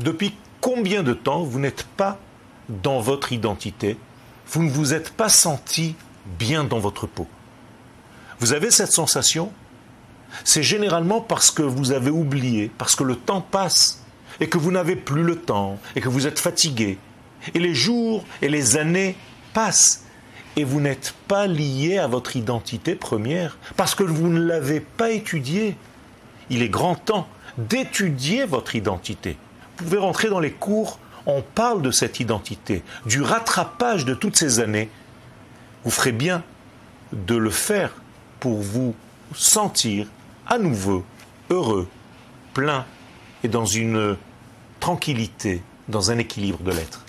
Depuis combien de temps vous n'êtes pas dans votre identité? Vous ne vous êtes pas senti bien dans votre peau. Vous avez cette sensation? C'est généralement parce que vous avez oublié, parce que le temps passe et que vous n'avez plus le temps et que vous êtes fatigué. Et les jours et les années passent et vous n'êtes pas lié à votre identité première parce que vous ne l'avez pas étudiée. Il est grand temps d'étudier votre identité. Vous pouvez rentrer dans les cours, on parle de cette identité, du rattrapage de toutes ces années. Vous ferez bien de le faire pour vous sentir à nouveau heureux, plein et dans une tranquillité, dans un équilibre de l'être.